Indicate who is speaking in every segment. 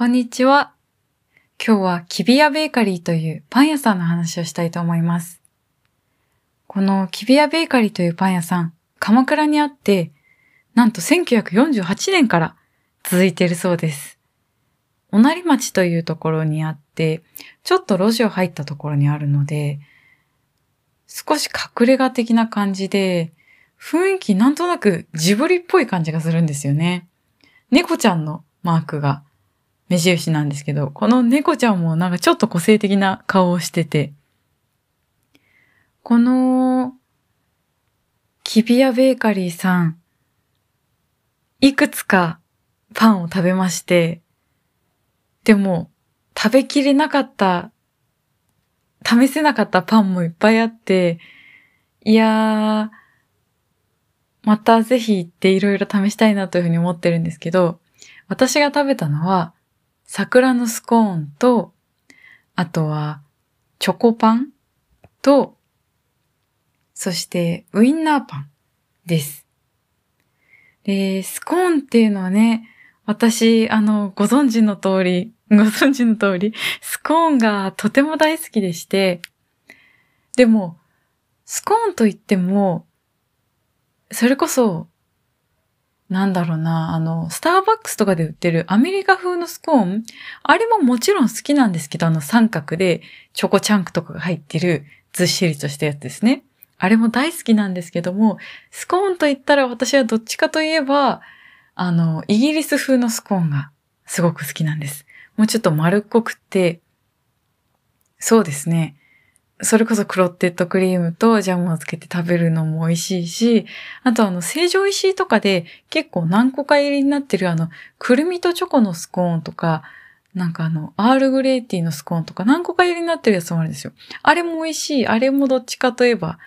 Speaker 1: こんにちは。今日はキビヤベーカリーというパン屋さんの話をしたいと思います。このキビヤベーカリーというパン屋さん、鎌倉にあって、なんと1948年から続いているそうです。おなり町というところにあって、ちょっと路地を入ったところにあるので、少し隠れ家的な感じで、雰囲気なんとなくジブリっぽい感じがするんですよね。猫ちゃんのマークが目印なんですけど、この猫ちゃんもなんかちょっと個性的な顔をしてて、この、キビアベーカリーさん、いくつかパンを食べまして、でも食べきれなかった、試せなかったパンもいっぱいあって、いやー、またぜひ行っていろいろ試したいなというふうに思ってるんですけど、私が食べたのは、桜のスコーンと、あとは、チョコパンと、そしてウインナーパンです。で、スコーンっていうのはね、私、あの、ご存知の通り、ご存知の通り、スコーンがとても大好きでして、でも、スコーンといっても、それこそ、なんだろうな、あの、スターバックスとかで売ってるアメリカ風のスコーンあれももちろん好きなんですけど、あの三角でチョコチャンクとかが入ってるずっしりとしたやつですね。あれも大好きなんですけども、スコーンと言ったら私はどっちかといえば、あの、イギリス風のスコーンがすごく好きなんです。もうちょっと丸っこくて、そうですね。それこそクロッテッドクリームとジャムをつけて食べるのも美味しいし、あとあの、成城石井とかで結構何個か入りになってるあの、くるみとチョコのスコーンとか、なんかあの、アールグレイティーのスコーンとか何個か入りになってるやつもあるんですよ。あれも美味しい。あれもどっちかといえば、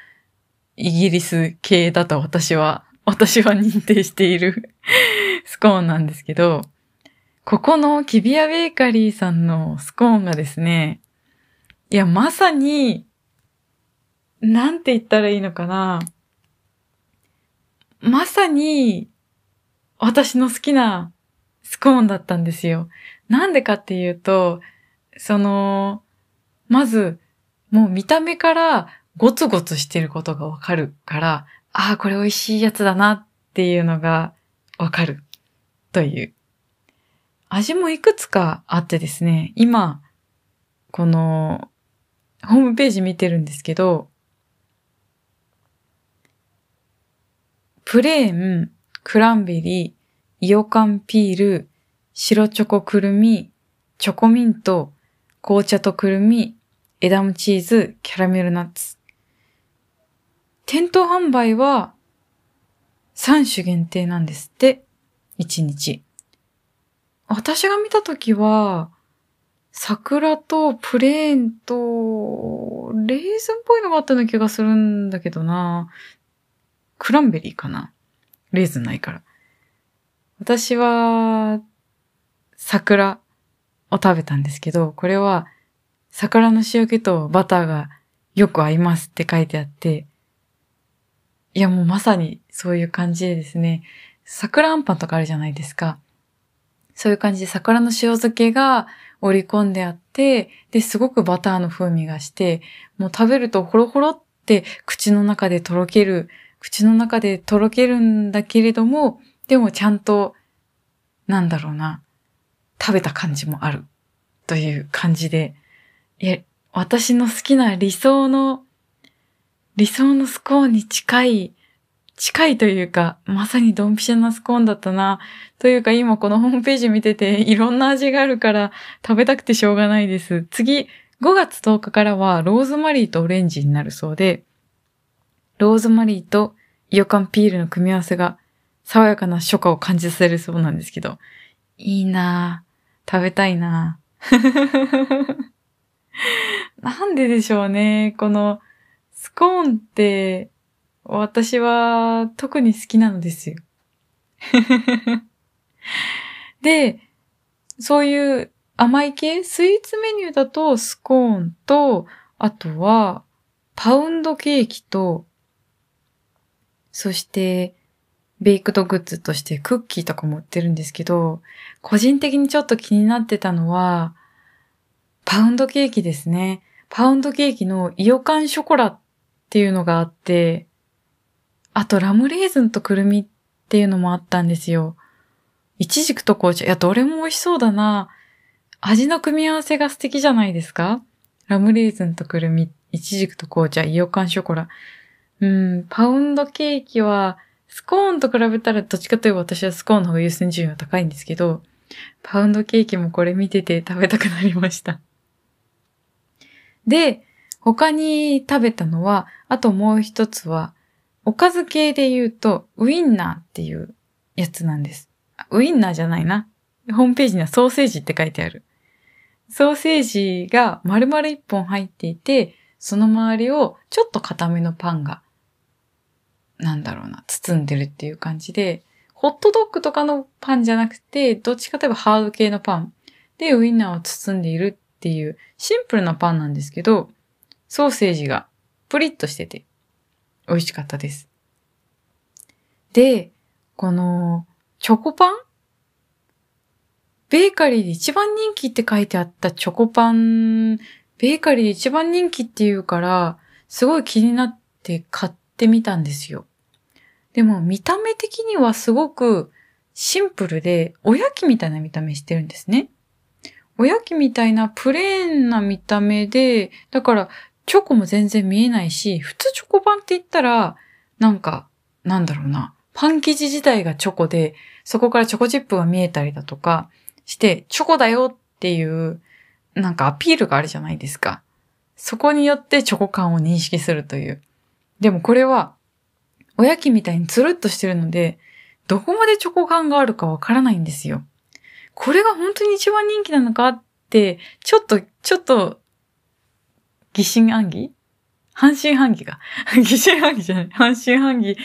Speaker 1: イギリス系だと私は、私は認定している スコーンなんですけど、ここのキビアベーカリーさんのスコーンがですね、いや、まさに、なんて言ったらいいのかな。まさに、私の好きなスコーンだったんですよ。なんでかっていうと、その、まず、もう見た目からゴツゴツしてることがわかるから、ああ、これ美味しいやつだなっていうのがわかるという。味もいくつかあってですね、今、このホームページ見てるんですけど、プレーン、クランベリー、イオカンピール、白チョコくるみ、チョコミント、紅茶とくるみ、エダムチーズ、キャラメルナッツ。店頭販売は3種限定なんですって、1日。私が見たときは、桜とプレーンと、レーズンっぽいのがあったような気がするんだけどな。クランベリーかなレーズンないから。私は、桜を食べたんですけど、これは桜の塩気とバターがよく合いますって書いてあって、いやもうまさにそういう感じでですね、桜あんパンとかあるじゃないですか。そういう感じで桜の塩漬けが織り込んであって、で、すごくバターの風味がして、もう食べるとホロホロって口の中でとろける、口の中でとろけるんだけれども、でもちゃんと、なんだろうな、食べた感じもあるという感じで、いや、私の好きな理想の、理想のスコーンに近い近いというか、まさにドンピシャなスコーンだったな。というか今このホームページ見てて いろんな味があるから食べたくてしょうがないです。次、5月10日からはローズマリーとオレンジになるそうで、ローズマリーとイオカンピールの組み合わせが爽やかな初夏を感じさせるそうなんですけど、いいなぁ。食べたいなぁ。なんででしょうね。このスコーンって私は特に好きなのですよ。で、そういう甘い系、スイーツメニューだとスコーンと、あとはパウンドケーキと、そしてベイクドグッズとしてクッキーとかも売ってるんですけど、個人的にちょっと気になってたのは、パウンドケーキですね。パウンドケーキのイオカンショコラっていうのがあって、あとラムレーズンとくるみっていうのもあったんですよ。イチジクと紅茶。いや、どれも美味しそうだな。味の組み合わせが素敵じゃないですか？ラムレーズンとくるみ、イチジクと紅茶、イオカンショコラ。うん、パウンドケーキは、スコーンと比べたらどっちかといえば私はスコーンの方が優先順位は高いんですけど、パウンドケーキもこれ見てて食べたくなりました。で、他に食べたのは、あともう一つは、おかず系で言うと、ウインナーっていうやつなんです。ウインナーじゃないな。ホームページにはソーセージって書いてある。ソーセージが丸々一本入っていて、その周りをちょっと固めのパンがなんだろうな、包んでるっていう感じで、ホットドッグとかのパンじゃなくて、どっちかといえばハード系のパンでウインナーを包んでいるっていうシンプルなパンなんですけど、ソーセージがプリッとしてて美味しかったです。で、このチョコパン？ベーカリーで一番人気って書いてあったチョコパン、ベーカリーで一番人気っていうから、すごい気になって買ってみたんですよ。でも見た目的にはすごくシンプルで、おやきみたいな見た目してるんですね。おやきみたいなプレーンな見た目で、だからチョコも全然見えないし、普通チョコパンって言ったら、なんか、なんだろうな、パン生地自体がチョコで、そこからチョコチップが見えたりだとかして、チョコだよっていう、なんかアピールがあるじゃないですか。そこによってチョコ感を認識するという。でもこれは、おやきみたいにつるっとしてるので、どこまでチョコ感があるかわからないんですよ。これが本当に一番人気なのかって、ちょっと、ちょっと、疑心暗鬼半信半疑が。疑心半疑じゃない。半信半疑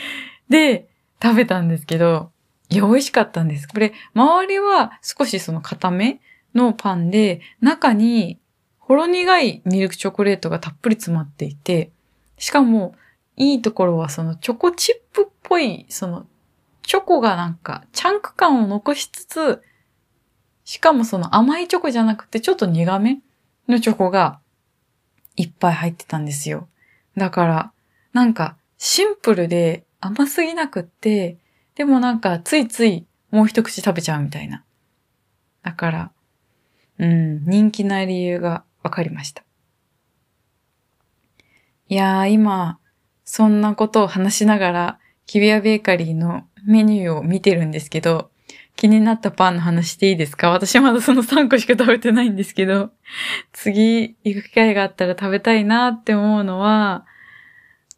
Speaker 1: で食べたんですけど、いや、美味しかったんです。これ、周りは少しその固めのパンで、中にほろ苦いミルクチョコレートがたっぷり詰まっていて、しかも、いいところはそのチョコチップっぽい、そのチョコがなんかチャンク感を残しつつ、しかもその甘いチョコじゃなくてちょっと苦めのチョコがいっぱい入ってたんですよ。だから、なんかシンプルで甘すぎなくって、でもなんかついついもう一口食べちゃうみたいな。だから、うん、人気な理由がわかりました。いやー、今、そんなことを話しながら、キビアベーカリーのメニューを見てるんですけど、気になったパンの話していいですか？私まだその3個しか食べてないんですけど、次行く機会があったら食べたいなって思うのは、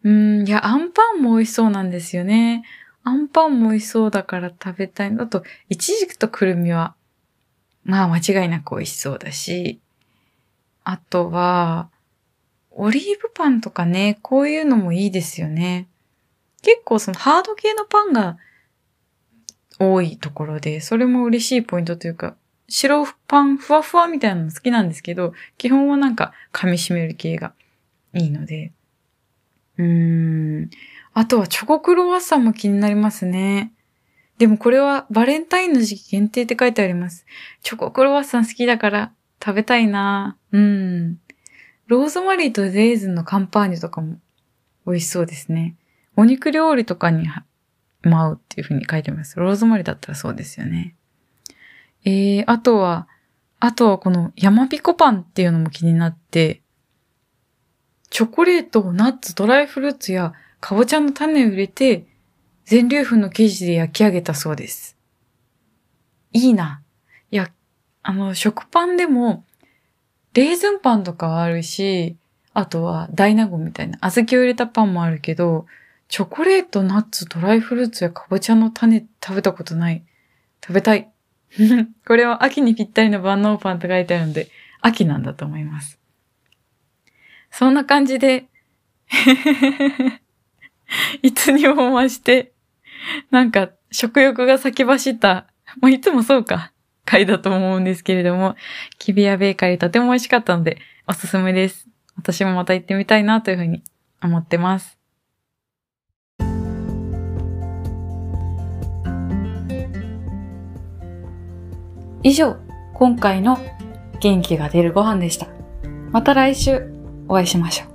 Speaker 1: うん、いや、アンパンも美味しそうなんですよね。アンパンも美味しそうだから食べたい。あと、イチジクとくるみは、まあ間違いなく美味しそうだし、あとは、オリーブパンとかね、こういうのもいいですよね。結構そのハード系のパンが多いところで、それも嬉しいポイントというか、白パンふわふわみたいなの好きなんですけど、基本はなんか噛み締める系がいいので。うーん。あとはチョコクロワッサンも気になりますね。でもこれはバレンタインの時期限定って書いてあります。チョコクロワッサン好きだから食べたいなうん。ローズマリーとレーズンのカンパーニュとかも美味しそうですね。お肉料理とかに舞うっていう風に書いてます。ローズマリーだったらそうですよね。えー、あとは、あとはこの山ピコパンっていうのも気になって、チョコレート、ナッツ、ドライフルーツやかぼちゃの種を入れて、全粒粉の生地で焼き上げたそうです。いいな。いや、あの、食パンでもレーズンパンとかはあるし、あとは大納言みたいな小豆を入れたパンもあるけど、チョコレート、ナッツ、ドライフルーツやかぼちゃの種食べたことない。食べたい。これは秋にぴったりの万能パンって書いてあるので、秋なんだと思います。そんな感じで いつにも増して、なんか食欲が先走った、もういつもそうか。回だと思うんですけれども、キビアベーカリーとても美味しかったので、おすすめです。私もまた行ってみたいなというふうに思ってます。以上、今回の元気が出るご飯でした。また来週お会いしましょう。